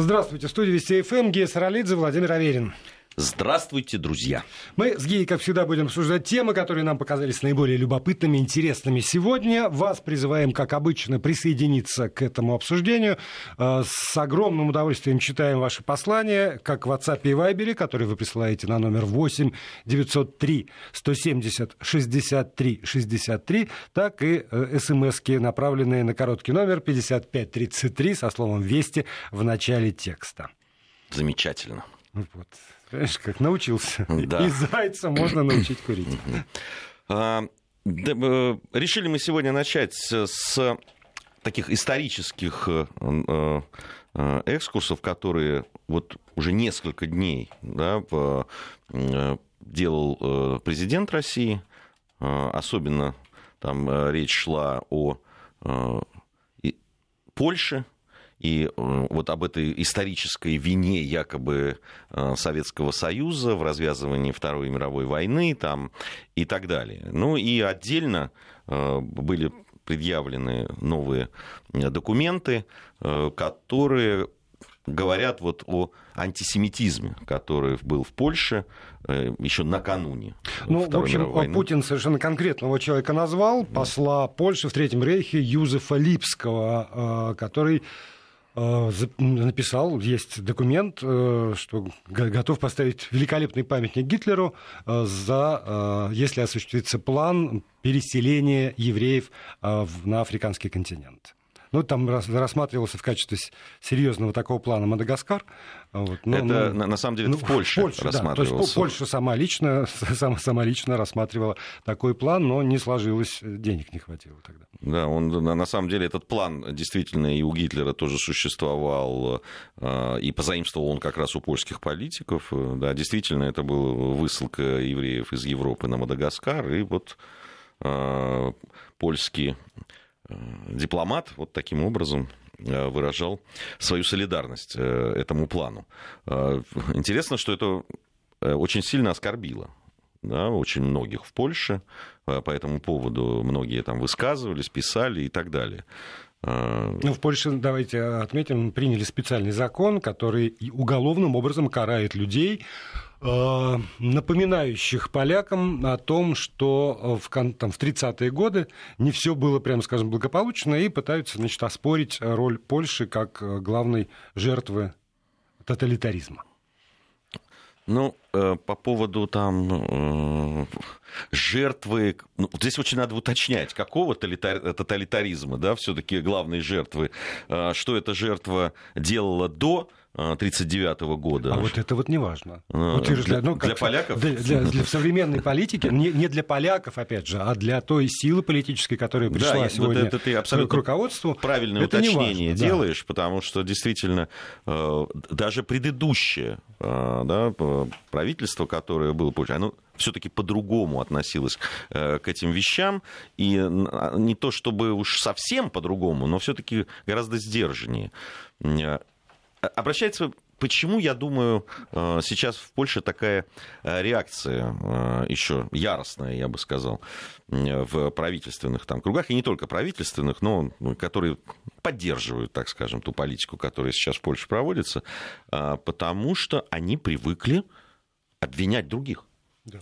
Здравствуйте. В студии Вести ФМ Гея Саралидзе, Владимир Аверин. Здравствуйте, друзья! Мы с Геей, как всегда, будем обсуждать темы, которые нам показались наиболее любопытными, интересными сегодня. Вас призываем, как обычно, присоединиться к этому обсуждению. Э, с огромным удовольствием читаем ваши послания, как в WhatsApp и Viber, которые вы присылаете на номер 8 903 170 63 63, так и э, смски, направленные на короткий номер 5533 со словом «Вести» в начале текста. Замечательно. Вот. Понимаешь, как научился. Да. И зайца можно научить курить. А, да, решили мы сегодня начать с таких исторических э, э, экскурсов, которые вот уже несколько дней да, э, делал президент России. Особенно там речь шла о Польше, и э, вот об этой исторической вине якобы э, Советского Союза в развязывании Второй мировой войны там, и так далее. Ну и отдельно э, были предъявлены новые документы, которые говорят вот о антисемитизме, который был в Польше еще накануне. Ну, Второй в общем, войны. Путин совершенно конкретного человека назвал, посла Польши в Третьем Рейхе Юзефа Липского, который написал, есть документ, э, что готов поставить великолепный памятник Гитлеру, э, за, если осуществится план переселения евреев на африканский континент. Ну, там рассматривался в качестве серьезного такого плана Мадагаскар. Вот. Но, это ну, на самом деле ну, в Польше, в Польше рассматривался. Да. То есть Польша сама лично, сама, сама лично рассматривала такой план, но не сложилось, денег не хватило тогда. Да, он, на самом деле этот план действительно и у Гитлера тоже существовал, э, и позаимствовал он как раз у польских политиков. Да, действительно, это была высылка евреев из Европы на Мадагаскар, и вот э, польские дипломат вот таким образом э, выражал свою солидарность э, этому плану. Интересно, что это очень сильно оскорбило да, очень многих в Польше. По этому поводу многие там высказывались, писали и так далее. Ну, в Польше, давайте отметим, приняли специальный закон, который уголовным образом карает людей, Э, напоминающих полякам о том, что в, там, в 30-е годы не все было, прямо скажем, благополучно, и пытаются значит, оспорить роль Польши как э, главной жертвы тоталитаризма. Ну, э, по поводу там жертвы, ну, здесь очень надо уточнять, какого тоталитаризма, да, все-таки главной жертвы, что эта жертва делала до 1939 года. А вот это вот не важно. А, Утверждать, для, ну, для поляков? Для, для, для современной политики, не, не для поляков, опять же, а для той силы политической, которая пришла да, сегодня вот это ты абсолютно к руководству. Правильное это уточнение важно, делаешь, да. потому что действительно э, даже предыдущее э, да, правительство, которое было, оно все-таки по-другому относилось э, к этим вещам. И не то чтобы уж совсем по-другому, но все-таки гораздо сдержаннее обращается Почему, я думаю, э, сейчас в Польше такая э, реакция э, еще яростная, я бы сказал, в правительственных там кругах, и не только правительственных, но ну, которые поддерживают, так скажем, ту политику, которая сейчас в Польше проводится, потому что они привыкли обвинять других. Да.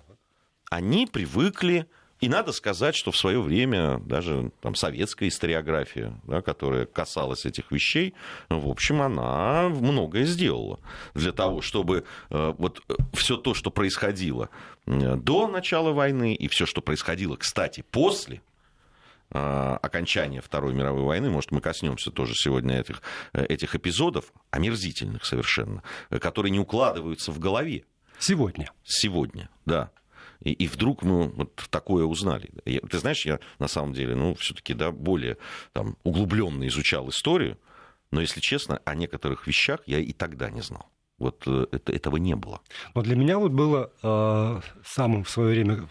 Они привыкли и надо сказать, что в свое время даже там, советская историография, да, которая касалась этих вещей, в общем, она многое сделала для того, чтобы э, вот э, все то, что происходило э, до начала войны и все, что происходило, кстати, после окончания Второй мировой войны, может, мы коснемся тоже сегодня этих, этих эпизодов, омерзительных совершенно, которые не укладываются в голове. Сегодня. Сегодня, да. И, и вдруг мы вот такое узнали. Я, ты знаешь, я на самом деле, ну, все-таки, да, более там, углубленно изучал историю, но, если честно, о некоторых вещах я и тогда не знал. Вот э, это, этого не было. Но для меня вот было э, самым в свое время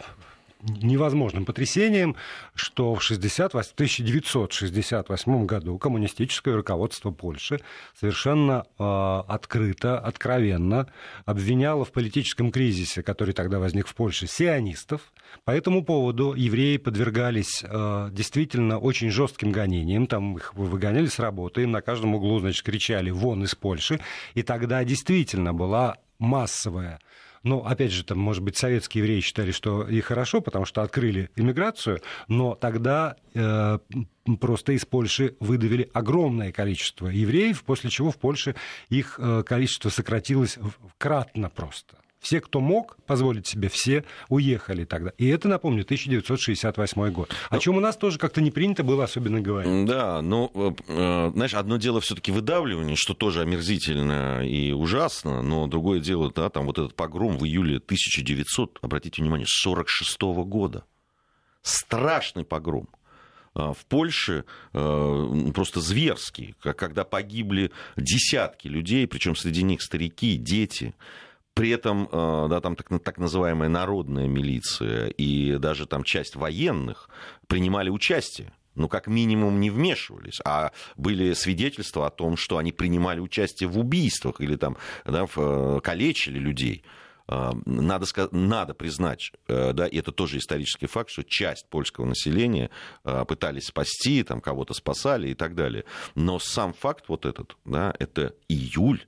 невозможным потрясением, что в 60, 1968 году коммунистическое руководство Польши совершенно э, открыто, откровенно обвиняло в политическом кризисе, который тогда возник в Польше, сионистов. По этому поводу евреи подвергались э, действительно очень жестким гонениям, там их выгоняли с работы, им на каждом углу, значит, кричали «вон из Польши», и тогда действительно была массовая ну, опять же, там, может быть, советские евреи считали, что и хорошо, потому что открыли иммиграцию, но тогда э, просто из Польши выдавили огромное количество евреев, после чего в Польше их э, количество сократилось кратно просто. Все, кто мог позволить себе, все уехали тогда. И это, напомню, 1968 год. О ну, чем у нас тоже как-то не принято было особенно говорить. Да, ну, э, э, знаешь, одно дело все-таки выдавливание, что тоже омерзительно и ужасно, но другое дело, да, там вот этот погром в июле 1900, обратите внимание, 46 года. Страшный погром а, в Польше э, просто зверский, когда погибли десятки людей, причем среди них старики, дети. При этом, э, да, там так, так называемая народная милиция и даже там часть военных принимали участие ну, как минимум, не вмешивались, а были свидетельства о том, что они принимали участие в убийствах или там, да, в, э, калечили людей. Э, надо, надо признать, да, и это тоже исторический факт, что часть польского населения пытались спасти, там, кого-то спасали и так далее. Но сам факт вот этот, да, это июль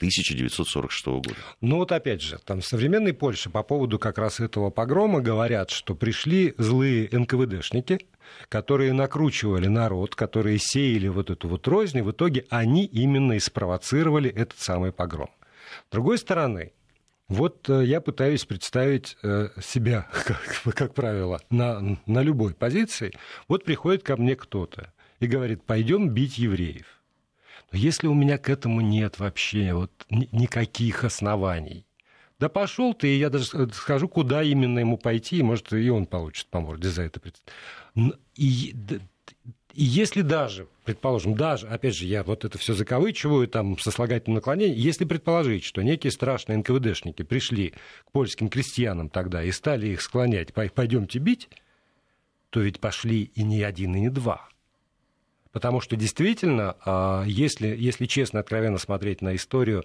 1946 года. Ну вот опять же, там в современной Польше по поводу как раз этого погрома говорят, что пришли злые НКВДшники, которые накручивали народ, которые сеяли вот эту вот рознь, и в итоге они именно и спровоцировали этот самый погром. С другой стороны, вот э, я пытаюсь представить э, себя, как, как правило, на, на любой позиции. Вот приходит ко мне кто-то и говорит, пойдем бить евреев. Но если у меня к этому нет вообще вот никаких оснований, да пошел ты, и я даже скажу, куда именно ему пойти, и, может, и он получит по морде за это. И, и если даже, предположим, даже, опять же, я вот это все закавычиваю, там, сослагательным наклонением, если предположить, что некие страшные НКВДшники пришли к польским крестьянам тогда и стали их склонять, пойдемте бить, то ведь пошли и не один, и не два. Потому что действительно, а, если, если честно, откровенно смотреть на историю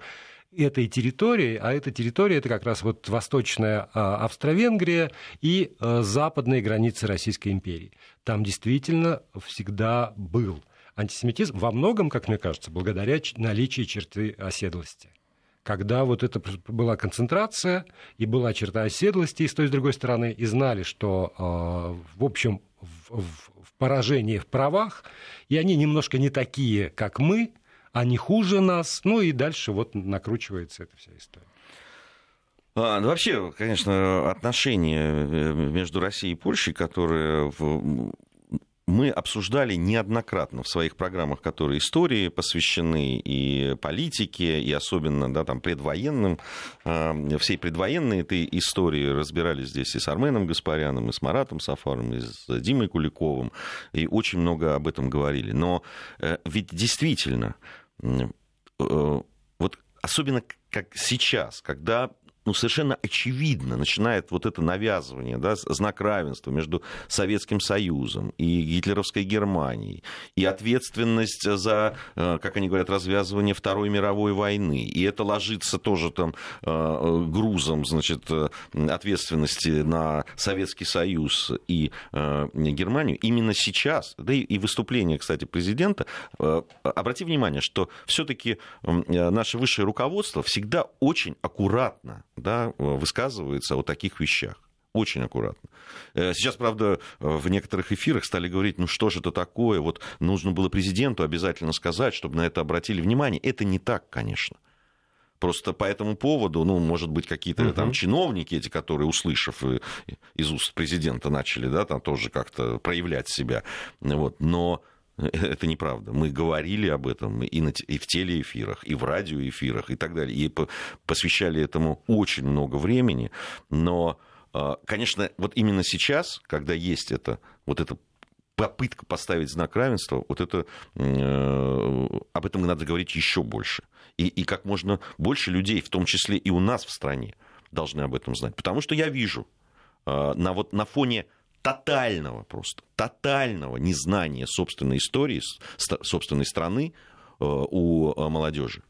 этой территории, а эта территория это как раз вот восточная а, Австро-Венгрия и а, западные границы Российской империи. Там действительно всегда был антисемитизм, во многом, как мне кажется, благодаря наличию черты оседлости когда вот это была концентрация и была черта оседлости и с той и с другой стороны, и знали, что, в общем, в, в, поражение в правах, и они немножко не такие, как мы, они хуже нас, ну и дальше вот накручивается эта вся история. А, ну, вообще, конечно, отношения э, между Россией и Польшей, которые в мы обсуждали неоднократно в своих программах, которые истории посвящены и политике, и особенно да, там, предвоенным, э, всей предвоенной этой истории разбирали здесь и с Арменом Гаспаряном, и с Маратом Сафаром, и с Димой Куликовым, и очень много об этом говорили. Но э, ведь действительно, э, вот особенно как сейчас, когда ну, совершенно очевидно начинает вот это навязывание, да, знак равенства между Советским Союзом и гитлеровской Германией, и ответственность за, э, как они говорят, развязывание Второй мировой войны. И это ложится тоже там э, грузом, значит, э, ответственности на Советский Союз и Германию. Именно сейчас, да и выступление, кстати, президента, обрати внимание, что все-таки наше высшее руководство всегда очень аккуратно да, высказывается о таких вещах очень аккуратно. Э, сейчас, правда, в некоторых эфирах стали говорить, ну что же это такое, вот нужно было президенту обязательно сказать, чтобы на это обратили внимание. Это не так, конечно. Просто по этому поводу, ну, может быть, какие-то uh-huh. там чиновники эти, которые, услышав из уст президента, начали, да, там тоже как-то проявлять себя. Вот. Но Это неправда. Мы говорили об этом и, на, и в телеэфирах, и в радиоэфирах, и так далее. И посвящали этому очень много времени. Но, а, конечно, вот именно сейчас, когда есть это, вот эта попытка поставить знак равенства, вот это, э, об этом надо говорить еще больше. И, и как можно больше людей, в том числе и у нас в стране, должны об этом знать. Потому что я вижу, на, вот, на фоне тотального просто, тотального незнания собственной истории, собственной страны у молодежи.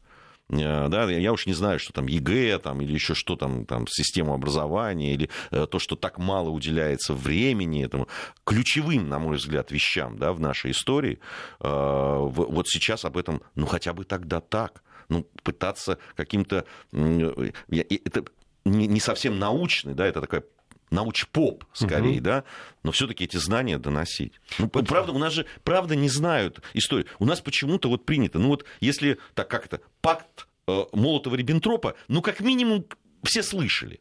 Э, да, я уж не знаю, что там ЕГЭ там, или еще что там, там, систему образования, или э, то, что так мало уделяется времени этому, ключевым, на мой взгляд, вещам да, в нашей истории, э, вот сейчас об этом, ну, хотя бы тогда так, ну, пытаться каким-то... Это не совсем научный, да, это такая науч-поп, скорее, угу. да, но все-таки эти знания доносить. Ну, вот. правда, у нас же, правда, не знают историю. У нас почему-то вот принято, ну вот, если, так как это, пакт э, Молотова-Риббентропа, ну, как минимум, все слышали.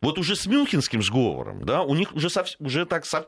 Вот уже с Мюнхенским сговором, да, у них уже, сов... уже так, сов...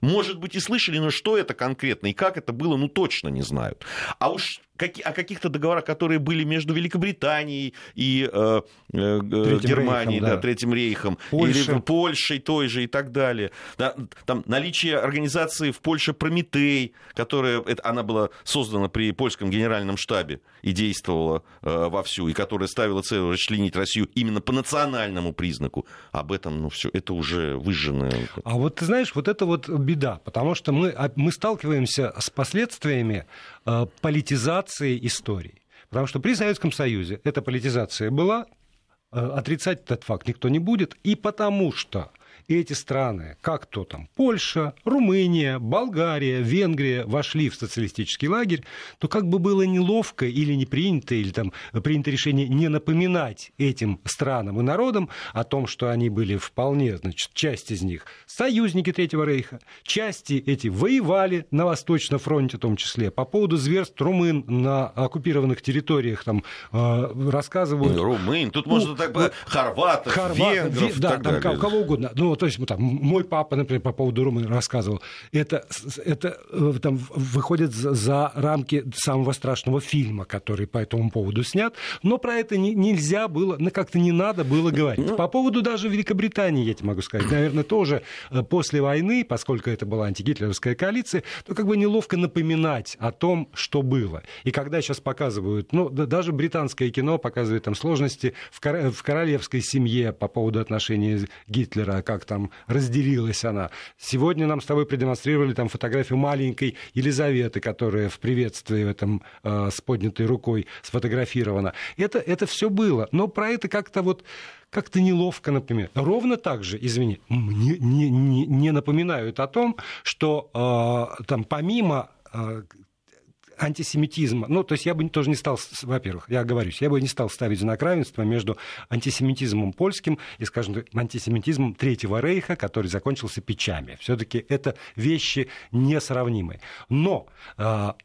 может быть, и слышали, но что это конкретно и как это было, ну, точно не знают. А уж о каких-то договорах, которые были между Великобританией и э, э, Германией, рейхом, да. Да, Третьим рейхом, Польша. или Польшей той же и так далее. Да, там наличие организации в Польше Прометей, которая, это, она была создана при польском генеральном штабе и действовала э, вовсю, и которая ставила цель расчленить Россию именно по национальному признаку. Об этом, ну, все, это уже выжженное. А вот ты знаешь, вот это вот беда, потому что мы, а, мы сталкиваемся с последствиями политизации политизации истории. Потому что при Советском Союзе эта политизация была, э, отрицать этот факт никто не будет, и потому что и эти страны, как то там, Польша, Румыния, Болгария, Венгрия вошли в социалистический лагерь, то как бы было неловко или не принято, или там принято решение не напоминать этим странам и народам о том, что они были вполне, значит, часть из них союзники Третьего Рейха, части эти воевали на Восточном фронте в том числе, по поводу зверств румын на оккупированных территориях там э, рассказывают. Румын, тут ну, можно так, вот, хорватов, хорват, венгров, да, так там, далее. кого угодно. Ну, то есть там, мой папа, например, по поводу Румынии рассказывал, это, это э, там, выходит за рамки самого страшного фильма, который по этому поводу снят, но про это не, нельзя было, ну, как-то не надо было говорить. Ну, по поводу даже Великобритании, я тебе могу сказать, наверное, тоже э, после войны, поскольку это была антигитлеровская коалиция, то как бы неловко напоминать о том, что было. И когда сейчас показывают, ну, даже британское кино показывает там сложности в, в королевской семье по поводу отношений Гитлера, как как там разделилась она. Сегодня нам с тобой продемонстрировали там фотографию маленькой Елизаветы, которая в приветствии в этом э, с поднятой рукой сфотографирована. Это, это все было. Но про это как-то вот как-то неловко, например. Ровно так же, извини, не, не, не, напоминают о том, что э, там помимо э, антисемитизма. Ну, то есть я бы тоже не стал, во-первых, я оговорюсь, я бы не стал ставить знак равенства между антисемитизмом польским и, скажем, антисемитизмом Третьего Рейха, который закончился печами. Все-таки это вещи несравнимые. Но а,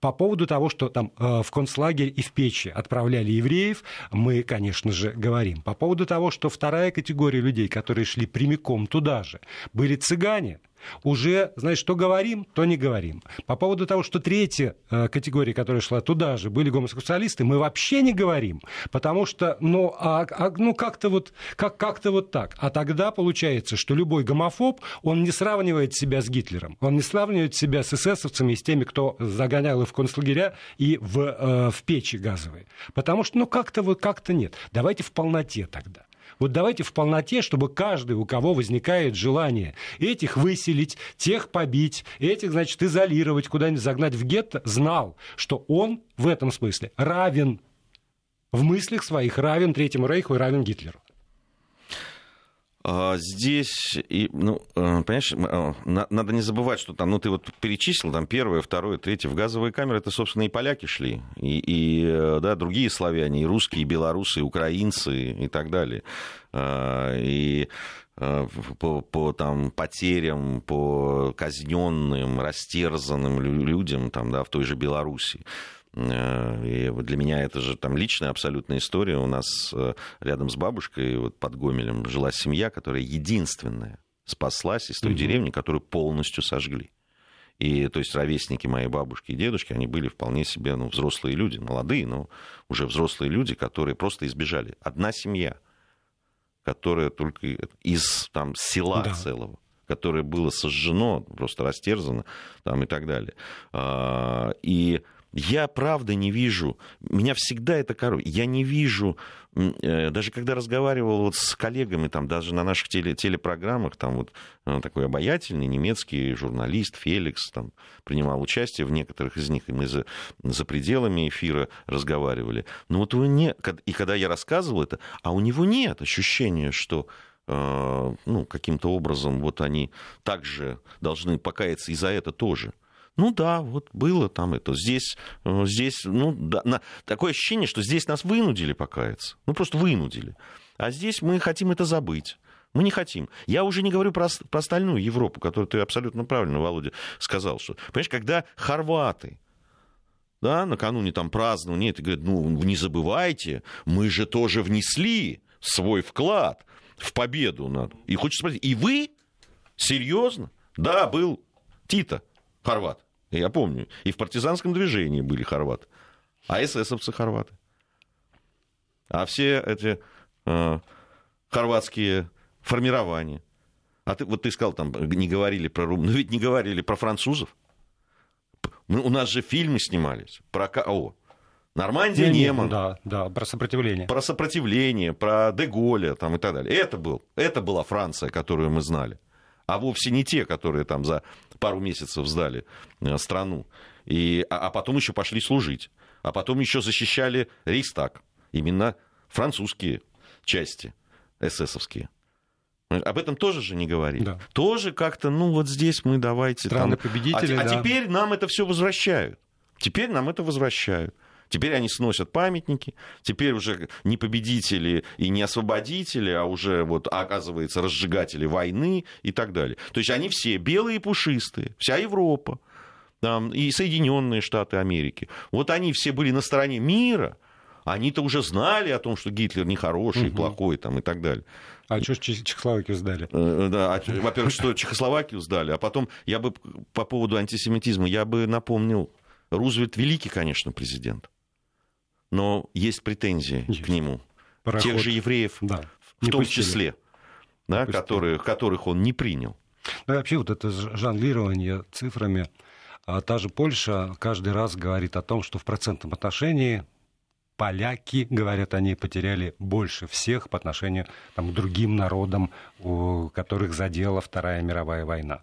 по поводу того, что там э, в концлагерь и в печи отправляли евреев, мы, конечно же, говорим. По поводу того, что вторая категория людей, которые шли прямиком туда же, были цыгане – уже, значит, что говорим, то не говорим. По поводу того, что третья э, категория, которая шла туда же, были гомосексуалисты, мы вообще не говорим, потому что, ну, а, а, ну как-то вот, как, как-то вот так. А тогда получается, что любой гомофоб, он не сравнивает себя с Гитлером, он не сравнивает себя с эсэсовцами с теми, кто загонял их в концлагеря и в, э, в печи газовые. Потому что, ну, как-то вот, как-то нет. Давайте в полноте тогда. Вот давайте в полноте, чтобы каждый, у кого возникает желание этих выселить, тех побить, этих, значит, изолировать, куда-нибудь загнать в гетто, знал, что он в этом смысле равен в мыслях своих, равен Третьему Рейху и равен Гитлеру. А, здесь, и, ну, э, понимаешь, э, надо не забывать, что там, ну, ты вот перечислил, там, первое, второе, третье, в газовые камеры, это, собственно, и поляки шли, и, и э, да, другие славяне, и русские, и белорусы, и украинцы, и так далее. А, и по, по там, потерям, по казненным, растерзанным людям там, да, в той же Беларуси. Э, и для меня это же там личная абсолютная история. У нас э, рядом с бабушкой вот под Гомелем жила семья, которая единственная спаслась из той угу. деревни, которую полностью сожгли. И то есть ровесники моей бабушки и дедушки, они были вполне себе ну, взрослые люди, молодые, но уже взрослые люди, которые просто избежали. Одна семья, которая только из там, села да. целого которое было сожжено, просто растерзано там, и так далее. А, и я правда не вижу, меня всегда это коробит, я не вижу, э, даже когда разговаривал вот с коллегами, там, даже на наших теле, телепрограммах, там вот э, такой обаятельный немецкий журналист Феликс там, принимал участие в некоторых из них, и мы за, за пределами эфира разговаривали. Но вот у не, и когда я рассказывал это, а у него нет ощущения, что э, ну, каким-то образом вот они также должны покаяться и за это тоже. Ну да, вот было там это. Здесь, э, здесь ну, да, на, такое ощущение, что здесь нас вынудили покаяться. Ну просто вынудили. А здесь мы хотим это забыть. Мы не хотим. Я уже не говорю про, про остальную Европу, которую ты абсолютно правильно, Володя, сказал. Что, понимаешь, когда хорваты да, накануне там празднования, это говорят, ну, не забывайте, мы же тоже внесли свой вклад в победу. Надо. И хочется спросить, и вы? Серьезно? Да, был Тита хорват. Я помню. И в партизанском движении были хорваты. А эсэсовцы хорваты. А все эти э, хорватские формирования. А ты, вот ты сказал, там не говорили про рум... Ну ведь не говорили про французов. У нас же фильмы снимались про... О, Нормандия, не, Неман. Да, да, про сопротивление. Про сопротивление, про Деголя там, и так далее. Это, был, это была Франция, которую мы знали а вовсе не те, которые там за пару месяцев сдали э, страну. И, а, а потом еще пошли служить. А потом еще защищали Рейстаг. Именно французские части эсэсовские. Об этом тоже же не говорили. Да. Тоже как-то, ну вот здесь мы давайте... Страны там... победители, а, да. а теперь нам это все возвращают. Теперь нам это возвращают. Теперь они сносят памятники, теперь уже не победители и не освободители, а уже, вот, оказывается, разжигатели войны и так далее. То есть они все белые и пушистые, вся Европа там, и Соединенные Штаты Америки. Вот они все были на стороне мира, они-то уже знали о том, что Гитлер нехороший, угу. плохой там, и так далее. А что ж Чехословакию сдали? Э, да, а, во-первых, что Чехословакию сдали, а потом я бы по поводу антисемитизма, я бы напомнил, Рузвельт великий, конечно, президент но есть претензии есть. к нему. Пароход. Тех же евреев да. в не том пустили. числе, да, которые, которых он не принял. Ну и вообще вот это жонглирование цифрами. А та же Польша каждый раз говорит о том, что в процентном отношении поляки, говорят они, потеряли больше всех по отношению там, к другим народам, у которых задела Вторая мировая война.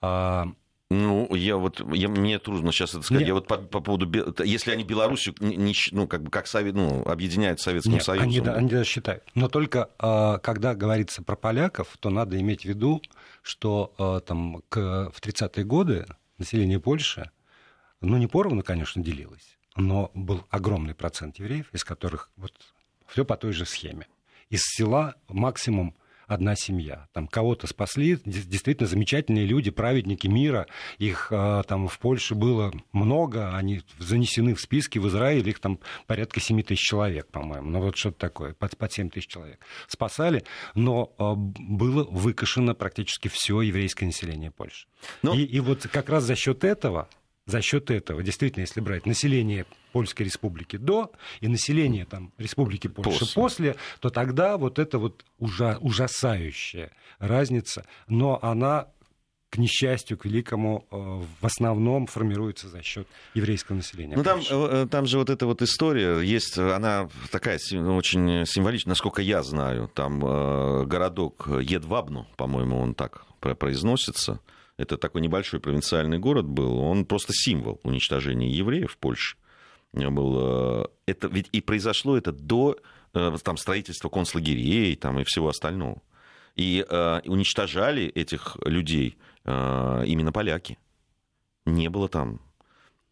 А, ну, я вот, я, мне трудно сейчас это сказать. Нет. Я вот по, по поводу, если они Белоруссию, не, ну, как бы, как совет, ну, объединяют Советским Нет, Союзом. Они, да, они даже считают. Но только, а, когда говорится про поляков, то надо иметь в виду, что а, там, к, в 30-е годы население Польши, ну, не поровну, конечно, делилось, но был огромный процент евреев, из которых вот все по той же схеме. Из села максимум одна семья. Там кого-то спасли, действительно замечательные люди, праведники мира. Их а, там в Польше было много, они занесены в списки в Израиле, их там порядка 7 тысяч человек, по-моему. Ну вот что-то такое, под, под 7 тысяч человек. Спасали, но а, было выкашено практически все еврейское население Польши. Но... Ну и, и вот как раз за счет этого за счет этого, действительно, если брать население Польской Республики до и население там, Республики Польша после. после, то тогда вот это вот ужа- ужасающая разница, но она к несчастью, к великому, э, в основном формируется за счет еврейского населения. Ну там, э, там же вот эта вот история есть, она такая очень символичная, насколько я знаю. Там э, городок Едвабну, по-моему, он так произносится это такой небольшой провинциальный город был, он просто символ уничтожения евреев в Польше. Был, э, это, ведь и произошло это до э, там, строительства концлагерей там, и всего остального. И э, уничтожали этих людей э, именно поляки. Не было там.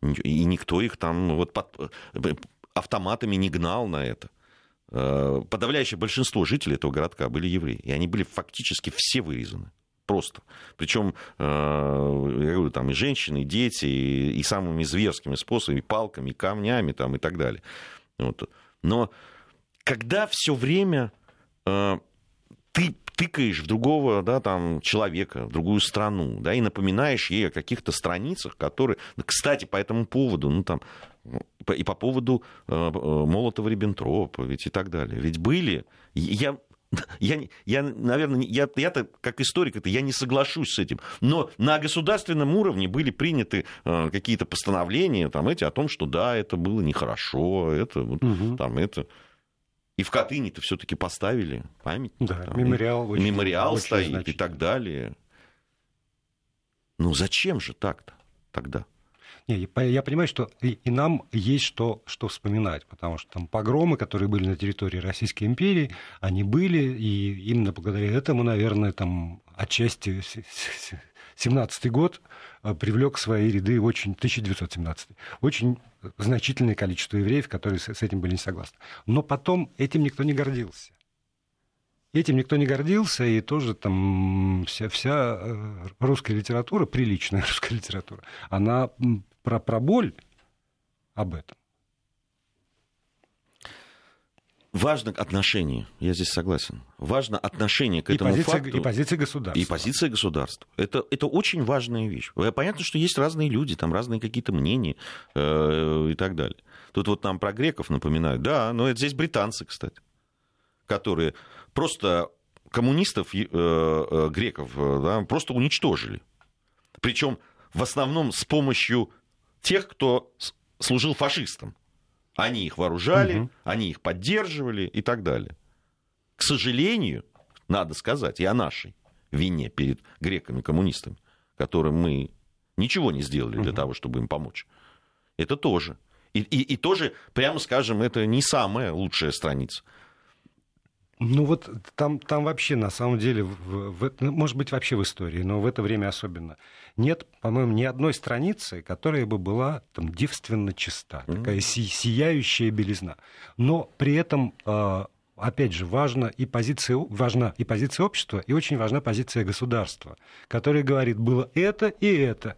И никто их там вот под, э, автоматами не гнал на это. Подавляющее большинство жителей этого городка были евреи. И они были фактически все вырезаны просто. Причем, э, я говорю, там и женщины, и дети, и, и самыми зверскими способами, палками, камнями там, и так далее. Вот. Но когда все время э, ты тыкаешь в другого да, там, человека, в другую страну, да, и напоминаешь ей о каких-то страницах, которые... Кстати, по этому поводу, ну, там, и по поводу э, Молотова-Риббентропа, ведь и так далее. Ведь были... Я я, я наверное, я, я-то как историк, это я не соглашусь с этим. Но на государственном уровне были приняты э, какие-то постановления там, эти, о том, что да, это было нехорошо, это, угу. там, это... И в Катыни-то все-таки поставили памятник. Да, там, мемориал. Очень, мемориал очень стоит и так далее. Ну зачем же так-то тогда? Не, я понимаю, что и, и нам есть что, что вспоминать, потому что там погромы, которые были на территории Российской империи, они были, и именно благодаря этому, наверное, там отчасти 17 год э, привлек в свои ряды очень, 1917, очень значительное количество евреев, которые с этим были не согласны. Но потом этим никто не гордился. Этим никто не гордился, и тоже там вся, вся э, русская литература, приличная русская литература, она про, про боль об этом. Важно отношение, я здесь согласен. Важно отношение к этому и позиция, факту. И позиция государства. И позиция государства. Это, это очень важная вещь. Понятно, что есть разные люди, там разные какие-то мнения э, и так далее. Тут вот нам про греков напоминают. Да, но это здесь британцы, кстати, которые просто коммунистов, э, э, греков, э, да, просто уничтожили. Причем в основном с помощью тех, кто служил фашистам. Они их вооружали, угу. они их поддерживали и так далее. К сожалению, надо сказать и о нашей вине перед греками-коммунистами, которым мы ничего не сделали для угу. того, чтобы им помочь. Это тоже. И, и, и тоже, прямо скажем, это не самая лучшая страница. Ну вот там, там вообще на самом деле, в, в, ну, может быть вообще в истории, но в это время особенно, нет, по-моему, ни одной страницы, которая бы была там девственно чиста, mm-hmm. такая си- сияющая белизна. Но при этом, э, опять же, важна и, позиция, важна и позиция общества, и очень важна позиция государства, которое говорит, было это и это.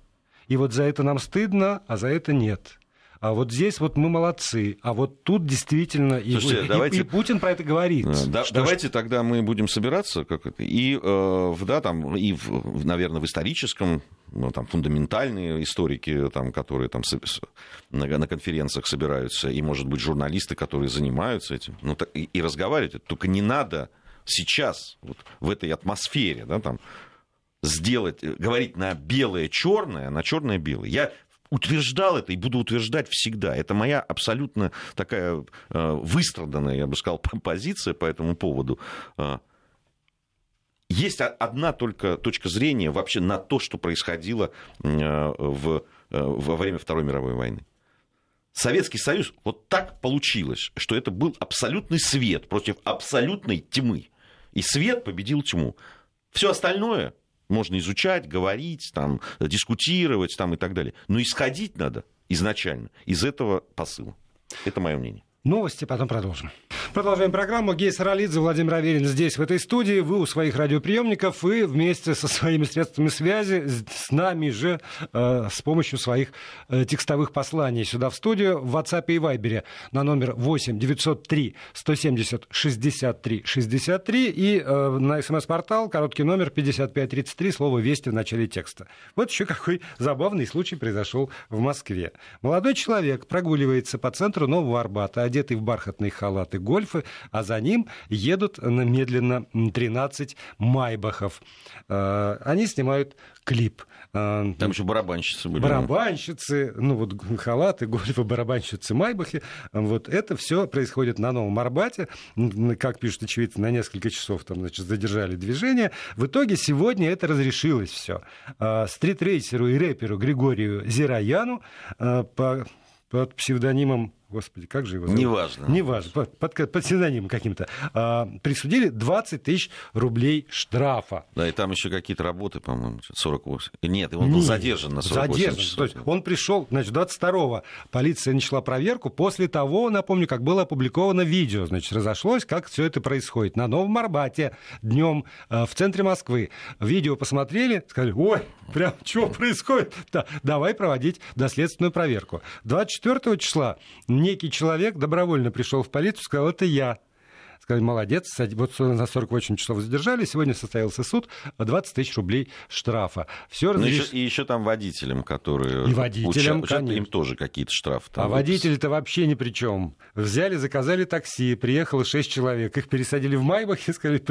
И вот за это нам стыдно, а за это нет а вот здесь вот мы молодцы, а вот тут действительно Слушайте, и, давайте, и, и Путин про это говорит. Да, что давайте ж... тогда мы будем собираться как это, и, э, да, там, и в, наверное, в историческом, ну, там, фундаментальные историки, там, которые там, на, на конференциях собираются, и, может быть, журналисты, которые занимаются этим, ну, так, и, и разговаривать. Только не надо сейчас вот, в этой атмосфере, да, там, сделать, говорить на белое черное, на черное белое. Я утверждал это и буду утверждать всегда. Это моя абсолютно такая э, выстраданная, я бы сказал, позиция по этому поводу. Э, есть одна только точка зрения вообще на то, что происходило э, в, во время Второй мировой войны. Советский Союз, вот так получилось, что это был абсолютный свет против абсолютной тьмы. И свет победил тьму. Все остальное можно изучать, говорить, там, дискутировать там, и так далее. Но исходить надо изначально из этого посыла. Это мое мнение. Новости, потом продолжим. Продолжаем программу. Гей Саралидзе, Владимир Аверин здесь, в этой студии. Вы у своих радиоприемников и вместе со своими средствами связи с нами же э, с помощью своих э, текстовых посланий сюда в студию в WhatsApp и Viber на номер 8 903 170 63 63 и э, на смс-портал короткий номер 5533, слово «Вести» в начале текста. Вот еще какой забавный случай произошел в Москве. Молодой человек прогуливается по центру Нового Арбата, одетый в бархатный халат и гольфы, а за ним едут медленно 13 майбахов. Э, они снимают клип. Э, Там еще барабанщицы были. Барабанщицы, ну вот халаты, гольфы, барабанщицы, майбахи. Вот это все происходит на Новом Арбате. Как пишут очевидцы, на несколько часов там, значит, задержали движение. В итоге сегодня это разрешилось все. Э, стритрейсеру и рэперу Григорию Зираяну по под псевдонимом господи, как же его зовут? Неважно. Неважно, под, под, под псевдонимом каким-то. А, присудили 20 тысяч рублей штрафа. Да, и там еще какие-то работы, по-моему, 48. Нет, он был Нет, задержан на 48 задержан. часов. То есть он пришел, значит, 22-го полиция начала проверку. После того, напомню, как было опубликовано видео, значит, разошлось, как все это происходит. На Новом Арбате днем э, в центре Москвы. Видео посмотрели, сказали, ой, прям что происходит? Да, давай проводить доследственную проверку. 24 числа некий человек добровольно пришел в полицию, сказал, это я. Сказали, молодец, вот на 48 часов задержали, сегодня состоялся суд, 20 тысяч рублей штрафа. Все разреш... еще, и еще там водителям, которые... И водителям, уча... конечно. Им тоже какие-то штрафы. а водители-то вообще ни при чем. Взяли, заказали такси, приехало 6 человек, их пересадили в Майбах и сказали,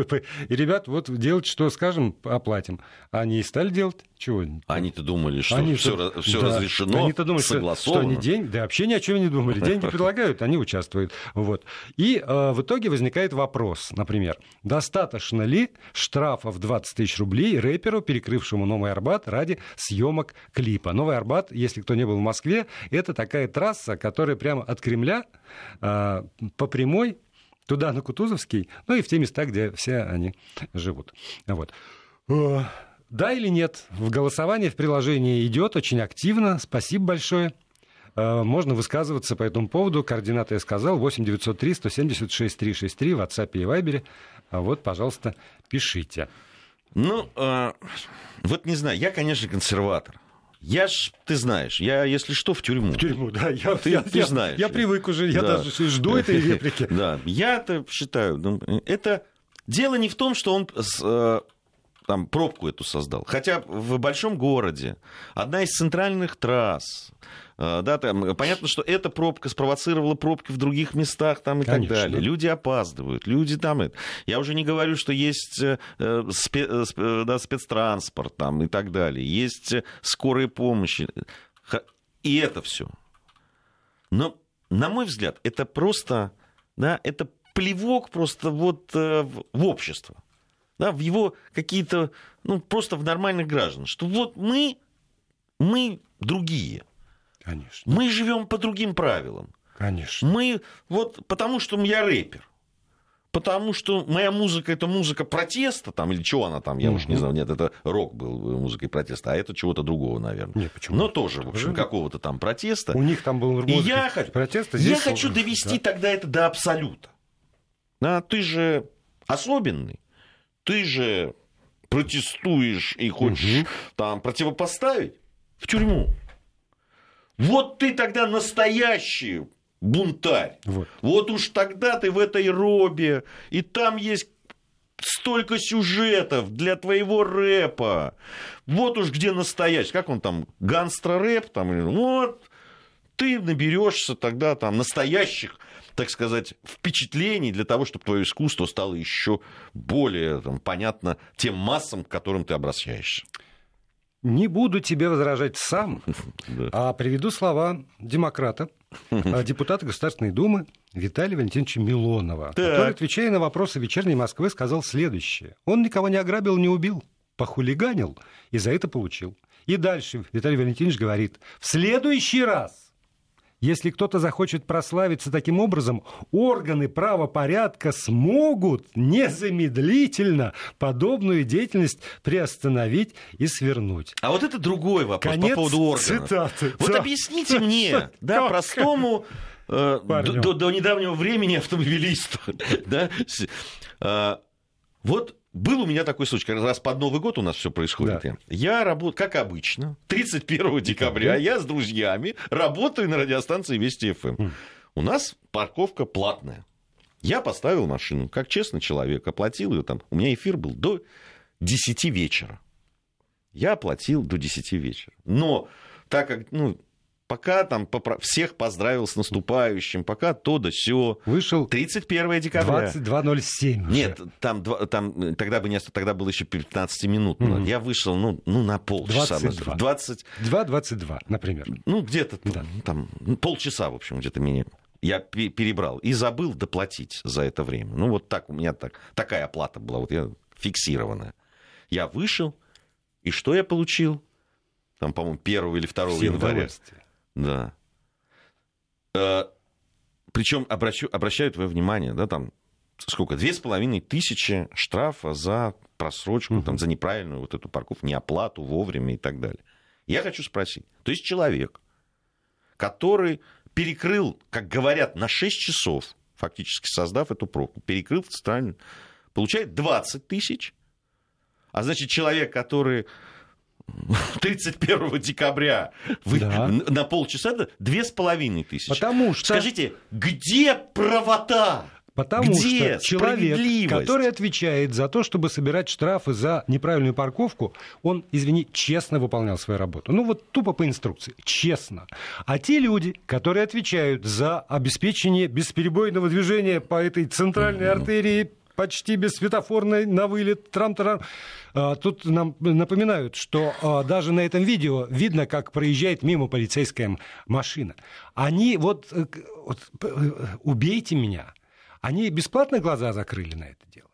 и, ребят, вот делать, что скажем, оплатим. Они и стали делать. Чего? Они-то думали, что они все, все да. разрешено, Они-то думали, согласовано. Что, что они деньги, да вообще ни о чем не думали. Деньги предлагают, они участвуют. Вот. И э, в итоге возникает вопрос, например, достаточно ли штрафа в 20 тысяч рублей рэперу, перекрывшему Новый Арбат ради съемок клипа? Новый Арбат, если кто не был в Москве, это такая трасса, которая прямо от Кремля э, по прямой туда, на Кутузовский, ну и в те места, где все они живут. Вот. Да или нет? В голосовании в приложении идет очень активно. Спасибо большое. Э, можно высказываться по этому поводу. Координаты я сказал. 8 903 176 363 в WhatsApp и Viber. А вот, пожалуйста, пишите. Ну, э, вот не знаю, я, конечно, консерватор. Я ж, ты знаешь, я, если что, в тюрьму. В тюрьму, да. Я, ты, я, ты я, знаешь. Я привык уже, я да. даже жду этой реплики. Да, я-то считаю, ну, это дело не в том, что он э, там пробку эту создал. Хотя в большом городе одна из центральных трасс, да, там, понятно, что эта пробка спровоцировала пробки в других местах там, и Конечно. так далее. Люди опаздывают, люди там... Я уже не говорю, что есть э, спе, э, да, спецтранспорт там, и так далее, есть скорые помощи. И это все. Но, на мой взгляд, это просто... Да, это плевок просто вот в общество да, в его какие-то, ну, просто в нормальных граждан, что вот мы, мы другие. Конечно. Мы живем по другим правилам. Конечно. Мы, вот, потому что я рэпер. Потому что моя музыка это музыка протеста, там, или чего она там, я уж не знаю, нет, это рок был музыкой протеста, а это чего-то другого, наверное. Нет, почему? Но тоже, в общем, какого-то там протеста. У них там был и я хочу, протеста. Здесь я хочу довести да? тогда это до абсолюта. Да, ты же особенный ты же протестуешь и хочешь угу. там противопоставить в тюрьму. Вот ты тогда настоящий бунтарь. Вот. вот уж тогда ты в этой робе, и там есть столько сюжетов для твоего рэпа. Вот уж где настоящий. Как он там, гангстер-рэп там, вот ты наберешься тогда там настоящих так сказать, впечатлений для того, чтобы твое искусство стало еще более там, понятно тем массам, к которым ты обращаешься. Не буду тебе возражать сам, а приведу слова демократа, а, депутата Государственной Думы Виталия Валентиновича Милонова, так. который, отвечая на вопросы вечерней Москвы, сказал следующее. Он никого не ограбил, не убил, похулиганил и за это получил. И дальше Виталий Валентинович говорит, в следующий раз если кто-то захочет прославиться таким образом, органы правопорядка смогут незамедлительно подобную деятельность приостановить и и А вот это другой вопрос Конец по поводу органов. Цитаты. Вот да. объясните мне, да, простому э, до, до, до недавнего времени автомобилисту, да, э, вот был у меня такой случай, как раз под Новый год у нас все происходит. Да. Я работаю, как обычно, 31 декабря я с друзьями работаю на радиостанции Вести ФМ. Mm. У нас парковка платная. Я поставил машину, как честный человек, оплатил ее там. У меня эфир был до 10 вечера. Я оплатил до 10 вечера. Но так как ну, пока там всех поздравил с наступающим, пока то да сё. Вышел 31 декабря. 22.07. Нет, там, там тогда, бы не, тогда было еще 15 минут. Угу. Я вышел ну, ну, на полчаса. 22. 20... 2.22, например. Ну, где-то да. там, ну, полчаса, в общем, где-то меня я перебрал и забыл доплатить за это время. Ну, вот так у меня так, такая оплата была, вот я фиксированная. Я вышел, и что я получил? Там, по-моему, 1 или 2 января. Да. Э, Причем обращу, обращаю твое внимание, да, там сколько, две с половиной тысячи штрафа за просрочку, там, за неправильную вот эту парковку, неоплату вовремя и так далее. Я хочу спросить, то есть человек, который перекрыл, как говорят, на 6 часов, фактически создав эту пробку, перекрыл центральную, получает 20 тысяч, а значит, человек, который 31 декабря вы, да. на полчаса две с половиной тысячи. Потому что... Скажите, где правота? Потому Где что человек, который отвечает за то, чтобы собирать штрафы за неправильную парковку, он, извини, честно выполнял свою работу. Ну вот тупо по инструкции, честно. А те люди, которые отвечают за обеспечение бесперебойного движения по этой центральной артерии почти без светофорной на вылет, трам-тарам. А, тут нам напоминают, что а, даже на этом видео видно, как проезжает мимо полицейская машина. Они вот, э, вот э, убейте меня. Они бесплатно глаза закрыли на это дело.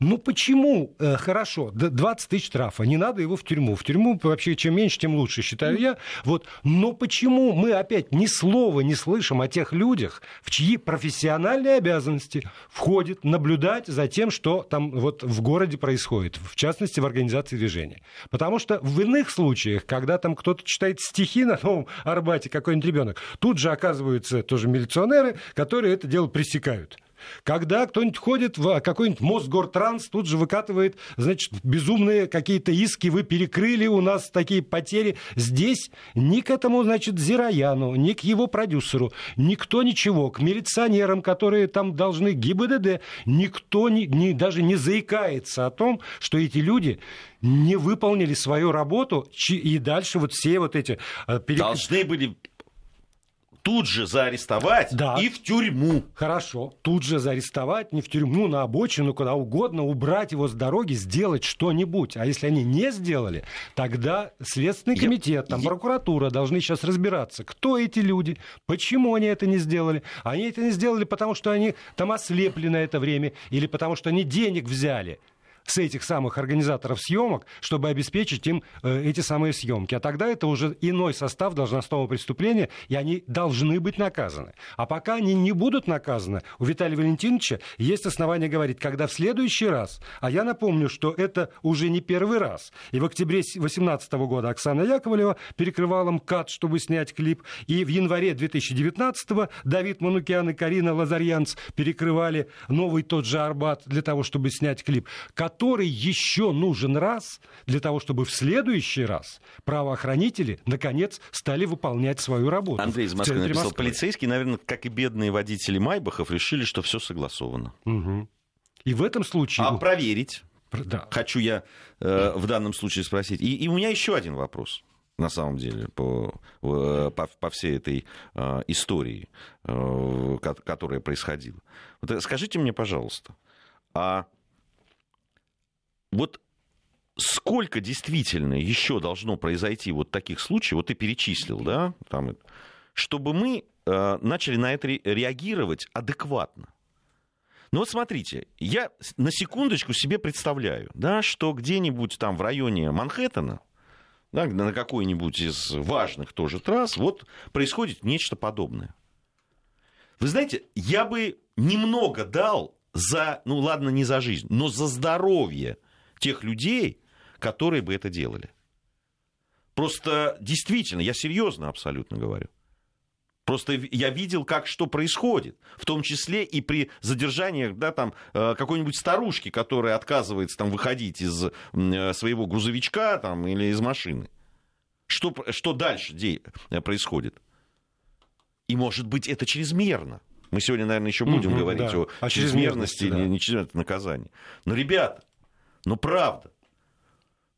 Ну почему? Э, хорошо, 20 тысяч штрафа, не надо его в тюрьму. В тюрьму вообще чем меньше, тем лучше, считаю я. Вот. Но почему мы опять ни слова не слышим о тех людях, в чьи профессиональные обязанности входит наблюдать за тем, что там вот в городе происходит, в частности в организации движения. Потому что в иных случаях, когда там кто-то читает стихи на Новом Арбате, какой-нибудь ребенок, тут же оказываются тоже милиционеры, которые это дело пресекают. Когда кто-нибудь ходит в какой-нибудь Мосгортранс, тут же выкатывает, значит, безумные какие-то иски, вы перекрыли, у нас такие потери. Здесь ни к этому, значит, Зирояну, ни к его продюсеру, никто ничего, к милиционерам, которые там должны, ГИБДД, никто не, не, даже не заикается о том, что эти люди не выполнили свою работу, и дальше вот все вот эти... Э, перек... Должны были тут же заарестовать да. и в тюрьму. Хорошо, тут же заарестовать, не в тюрьму, на обочину, куда угодно, убрать его с дороги, сделать что-нибудь. А если они не сделали, тогда Следственный комитет, там, прокуратура должны сейчас разбираться, кто эти люди, почему они это не сделали. Они это не сделали, потому что они там ослепли на это время, или потому что они денег взяли с этих самых организаторов съемок, чтобы обеспечить им э, эти самые съемки. А тогда это уже иной состав должностного преступления, и они должны быть наказаны. А пока они не будут наказаны, у Виталия Валентиновича есть основания говорить, когда в следующий раз, а я напомню, что это уже не первый раз, и в октябре 2018 года Оксана Яковлева перекрывала МКАД, чтобы снять клип, и в январе 2019 Давид Манукян и Карина Лазарьянц перекрывали новый тот же Арбат для того, чтобы снять клип еще нужен раз для того, чтобы в следующий раз правоохранители, наконец, стали выполнять свою работу. Андрей из Москвы написал, Москвы. полицейские, наверное, как и бедные водители Майбахов, решили, что все согласовано. Угу. И в этом случае... А проверить? Да. Хочу я э, в данном случае спросить. И, и у меня еще один вопрос на самом деле, по, по, по всей этой э, истории, э, которая происходила. Вот э, скажите мне, пожалуйста, а вот сколько действительно еще должно произойти вот таких случаев, вот ты перечислил, да, там, чтобы мы э, начали на это реагировать адекватно. Ну вот смотрите, я на секундочку себе представляю, да, что где-нибудь там в районе Манхэттена, да, на какой-нибудь из важных тоже трасс, вот происходит нечто подобное. Вы знаете, я бы немного дал за, ну ладно, не за жизнь, но за здоровье тех людей, которые бы это делали. Просто действительно, я серьезно абсолютно говорю. Просто я видел, как что происходит, в том числе и при задержании да, там, э, какой-нибудь старушки, которая отказывается там, выходить из э, своего грузовичка там, или из машины. Что, что дальше э, происходит? И, может быть, это чрезмерно. Мы сегодня, наверное, еще будем mm-hmm, говорить да. о, о чрезмерности, да. не чрезмерности наказания. Но, ребята, ну, правда.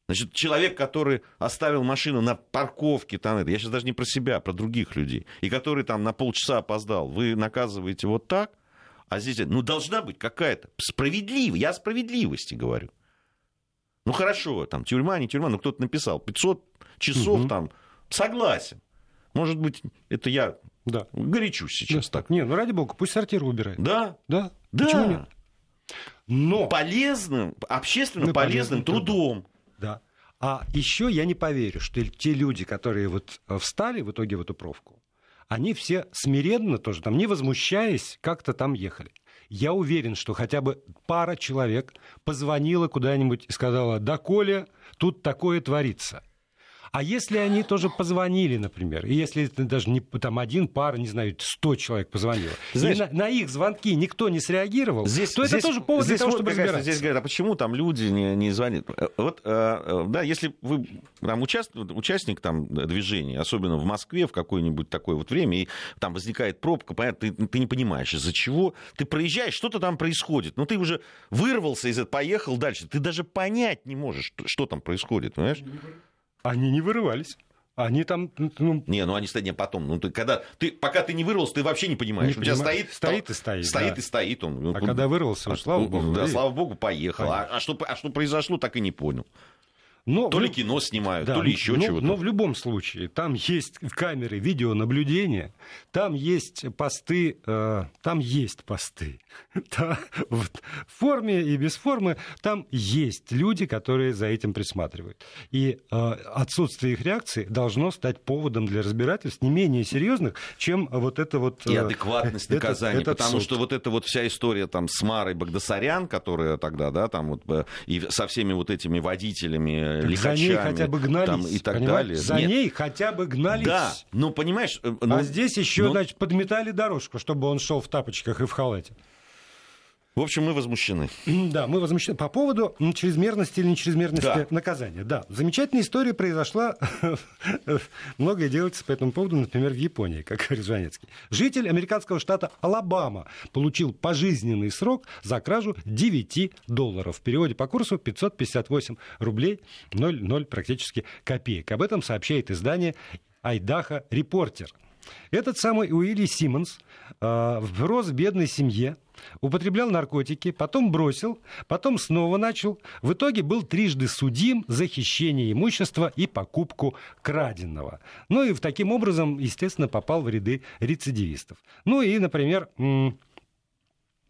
Значит, человек, который оставил машину на парковке, там, я сейчас даже не про себя, а про других людей, и который там на полчаса опоздал, вы наказываете вот так, а здесь, ну, должна быть какая-то справедливость, я о справедливости говорю. Ну, хорошо, там, тюрьма, не тюрьма, но кто-то написал, 500 часов угу. там, согласен. Может быть, это я да. горячусь сейчас да. так. Не, ну, ради бога, пусть сортир убирает. Да. Да. Да. Почему нет? Но полезным, общественно ну, полезным, трудом. Да. А еще я не поверю, что те люди, которые вот э, встали в итоге в эту пробку, они все смиренно тоже, там, не возмущаясь, как-то там ехали. Я уверен, что хотя бы пара человек позвонила куда-нибудь и сказала, да, Коля, тут такое творится. А если они тоже позвонили, например, и если даже не там один пара, не знаю, сто человек позвонило, Знаешь, на, на их звонки никто не среагировал, здесь, то это здесь, тоже повод здесь для того, вот чтобы разбираться. Здесь говорят, а почему там люди не, не звонят? Э, вот, э, да, если вы там участник, участник там движения, особенно в Москве в какое-нибудь такое вот время, и там возникает пробка, понятно, ты, ты не понимаешь, из-за чего ты проезжаешь, что-то там происходит, но ты уже вырвался из этого, поехал дальше, ты даже понять не можешь, что там происходит, понимаешь? Они не вырывались. Они там... Ну... Не, ну они стоят потом. Ну, ты, когда, ты, пока ты не вырвался, ты вообще не понимаешь. Не У тебя стоит, стоит и стоит. Стоит да. и стоит он. А ну, когда вырвался, а, слава богу. Да, слава богу, поехал. А, а, что, а что произошло, так и не понял. Но то в... ли кино снимают, да, то ли еще но, чего-то. Но в любом случае, там есть камеры видеонаблюдения, там есть посты, э, там есть посты. Да, в форме и без формы там есть люди, которые за этим присматривают. И э, отсутствие их реакции должно стать поводом для разбирательств не менее серьезных, чем вот это вот... Э, и адекватность наказания, этот, потому суд. что вот эта вот вся история там с Марой Багдасарян, которая тогда, да, там вот, э, и со всеми вот этими водителями так лихачами. За ней хотя бы гнались. Там, и так далее. За Нет. ней хотя бы гнались. Да, ну понимаешь... Э, ну, а здесь еще, ну... значит, подметали дорожку, чтобы он шел в тапочках и в халате. В общем, мы возмущены. Да, мы возмущены по поводу чрезмерности или не чрезмерности да. наказания. Да, замечательная история произошла. Многое делается по этому поводу, например, в Японии, как говорит Жванецкий. Житель американского штата Алабама получил пожизненный срок за кражу 9 долларов. В переводе по курсу 558 рублей 0,0 практически копеек. Об этом сообщает издание Айдаха Репортер. Этот самый Уилли Симмонс э, рос в бедной семье, употреблял наркотики, потом бросил, потом снова начал. В итоге был трижды судим за хищение имущества и покупку краденного. Ну и таким образом, естественно, попал в ряды рецидивистов. Ну и, например,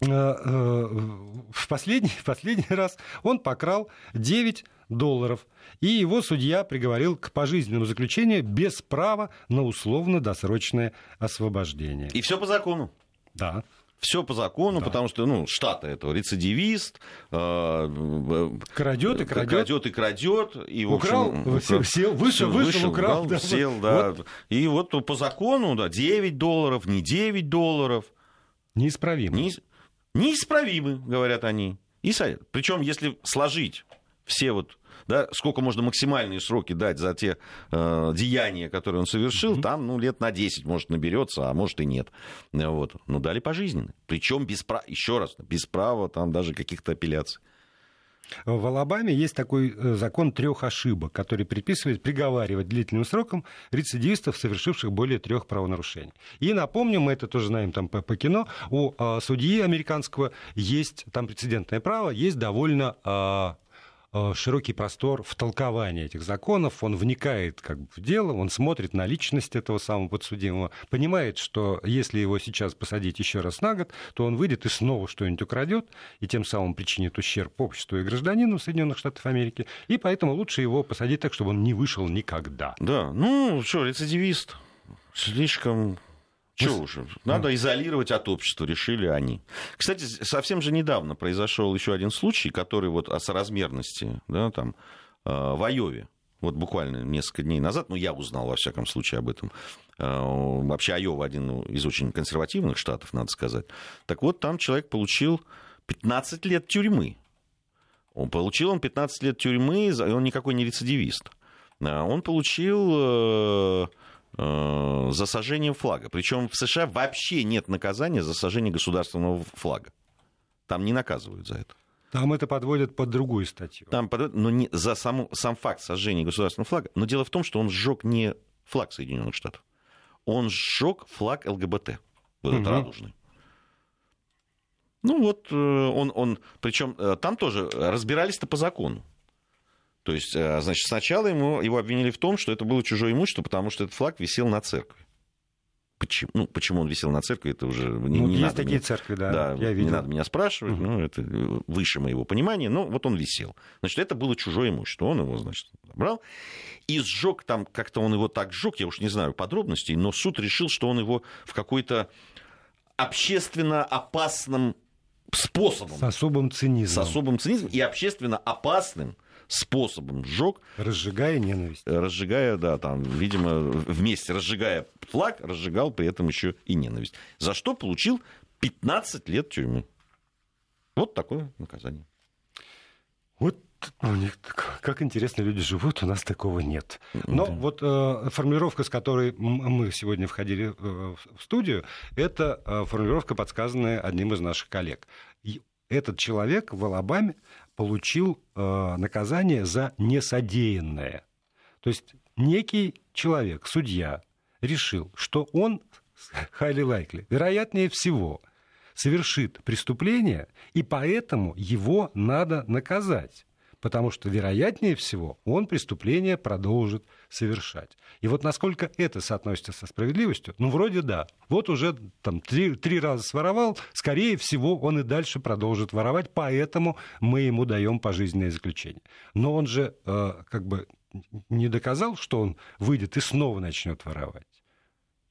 в последний, в последний раз он покрал 9 долларов. И его судья приговорил к пожизненному заключению без права на условно-досрочное освобождение. И все по закону. Да. Все по закону, да. потому что, ну, штаты этого рецидивист, э, крадет и крадет, крадет и крадет, и украл, общем, сел, вышел, вышел, вышел украл, да, сел, да. Вот. И вот по закону, да, 9 долларов, не 9 долларов. Неисправимы. Не, неисправимы, говорят они. И, причем, если сложить все вот да, сколько можно максимальные сроки дать за те э, деяния, которые он совершил, mm-hmm. там, ну, лет на 10, может, наберется, а может и нет. Вот. Но дали пожизненно. Причем без права, еще раз, без права там даже каких-то апелляций. В Алабаме есть такой э, закон трех ошибок, который предписывает приговаривать длительным сроком рецидивистов, совершивших более трех правонарушений. И напомню, мы это тоже знаем там по, по кино, у а, судьи американского есть, там прецедентное право, есть довольно а, широкий простор в толковании этих законов, он вникает как бы в дело, он смотрит на личность этого самого подсудимого, понимает, что если его сейчас посадить еще раз на год, то он выйдет и снова что-нибудь украдет, и тем самым причинит ущерб обществу и гражданину Соединенных Штатов Америки, и поэтому лучше его посадить так, чтобы он не вышел никогда. Да, ну что, рецидивист, слишком чего уже? Надо а. изолировать от общества, решили они. Кстати, совсем же недавно произошел еще один случай, который вот о соразмерности, да, там, э, в Айове. Вот буквально несколько дней назад, ну, я узнал, во всяком случае, об этом. Э, вообще, Айова один из очень консервативных штатов, надо сказать. Так вот, там человек получил 15 лет тюрьмы. Он получил он 15 лет тюрьмы, и он никакой не рецидивист. Э, он получил за сожжением флага. Причем в США вообще нет наказания за сожжение государственного флага. Там не наказывают за это. Там это подводят под другую статью. Там подводят, но не за саму, сам факт сожжения государственного флага. Но дело в том, что он сжег не флаг Соединенных Штатов. Он сжег флаг ЛГБТ, вот этот угу. радужный. Ну вот э, он, он причем э, там тоже разбирались-то по закону. То есть, э, значит, сначала ему, его обвинили в том, что это было чужое имущество, потому что этот флаг висел на церкви. Почему, ну, почему он висел на церкви, это уже не, ну, не есть надо такие меня, церкви, да, да я видел. Не надо меня спрашивать, угу. ну, это выше моего понимания, но вот он висел. Значит, это было чужое имущество, он его, значит, забрал. И сжег там, как-то он его так сжег, я уж не знаю подробностей, но суд решил, что он его в какой-то общественно опасным способом. С особым цинизмом. С особым цинизмом и общественно опасным способом сжег. Разжигая ненависть. Разжигая, да, там, видимо, вместе разжигая флаг, разжигал при этом еще и ненависть. За что получил 15 лет тюрьмы. Вот такое наказание. Вот у них как интересно люди живут, у нас такого нет. Но да. вот э, формулировка, с которой мы сегодня входили э, в студию, это э, формулировка, подсказанная одним из наших коллег. И этот человек в Алабаме получил э, наказание за несодеянное. То есть некий человек, судья, решил, что он, highly likely, вероятнее всего, совершит преступление, и поэтому его надо наказать потому что, вероятнее всего, он преступление продолжит совершать. И вот насколько это соотносится со справедливостью, ну, вроде да. Вот уже там три, три раза своровал, скорее всего, он и дальше продолжит воровать, поэтому мы ему даем пожизненное заключение. Но он же э, как бы не доказал, что он выйдет и снова начнет воровать.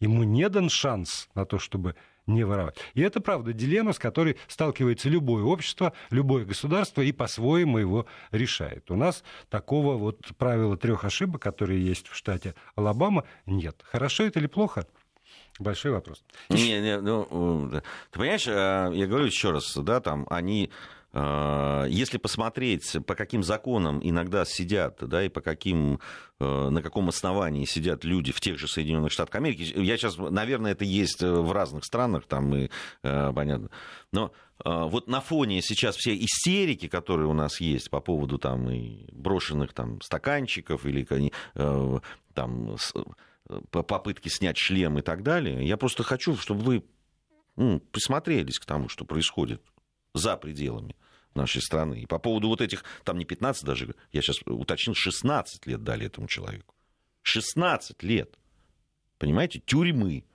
Ему не дан шанс на то, чтобы не воровать. И это, правда, дилемма, с которой сталкивается любое общество, любое государство и по-своему его решает. У нас такого вот правила трех ошибок, которые есть в штате Алабама, нет. Хорошо это или плохо? Большой вопрос. Не, не, ну, ты понимаешь, э, я говорю еще раз, да, там они если посмотреть, по каким законам иногда сидят, да, и по каким, э, на каком основании сидят люди в тех же Соединенных Штатах Америки, я сейчас, наверное, это есть в разных странах, там и э, понятно, но э, вот на фоне сейчас всей истерики, которые у нас есть по поводу там и брошенных там стаканчиков или там попытки снять шлем и так далее, я просто хочу, чтобы вы ну, присмотрелись к тому, что происходит за пределами нашей страны. И по поводу вот этих, там не 15 даже, я сейчас уточнил, 16 лет дали этому человеку. 16 лет. Понимаете, тюрьмы.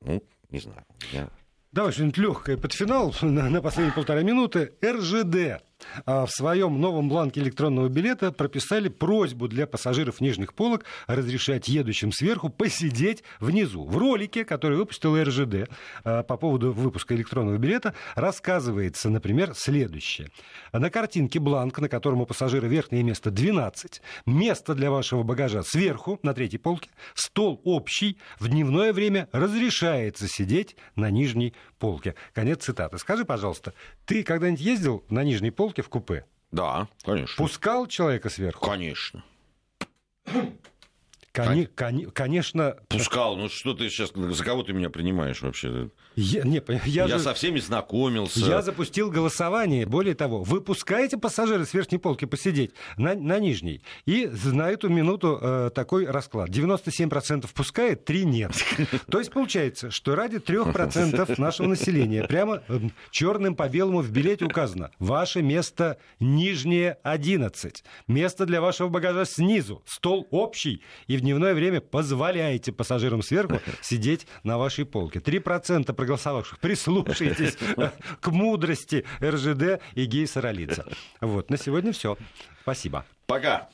Ну, не знаю. Я... Давай что-нибудь легкое под финал на, на последние полтора минуты. РЖД в своем новом бланке электронного билета прописали просьбу для пассажиров нижних полок разрешать едущим сверху посидеть внизу. В ролике, который выпустил РЖД а, по поводу выпуска электронного билета, рассказывается, например, следующее. На картинке бланк, на котором у пассажира верхнее место 12, место для вашего багажа сверху, на третьей полке, стол общий, в дневное время разрешается сидеть на нижней полке. Конец цитаты. Скажи, пожалуйста, ты когда-нибудь ездил на нижней полке в купе? Да, конечно. Пускал человека сверху? Конечно. Кони, кони, конечно... Пускал, ну что ты сейчас, за кого ты меня принимаешь вообще? Я, не, я, я же, со всеми знакомился. Я запустил голосование. Более того, вы пускаете пассажира с верхней полки посидеть на, на нижней. И на эту минуту э, такой расклад. 97% пускает, 3 нет. То есть получается, что ради 3% нашего населения прямо э, черным по белому в билете указано. Ваше место нижнее 11. Место для вашего багажа снизу. Стол общий. И в дневное время позволяете пассажирам сверху сидеть на вашей полке. 3% проголосовавших. Прислушайтесь к мудрости РЖД и Гей Саралидзе. Вот, на сегодня все. Спасибо. Пока.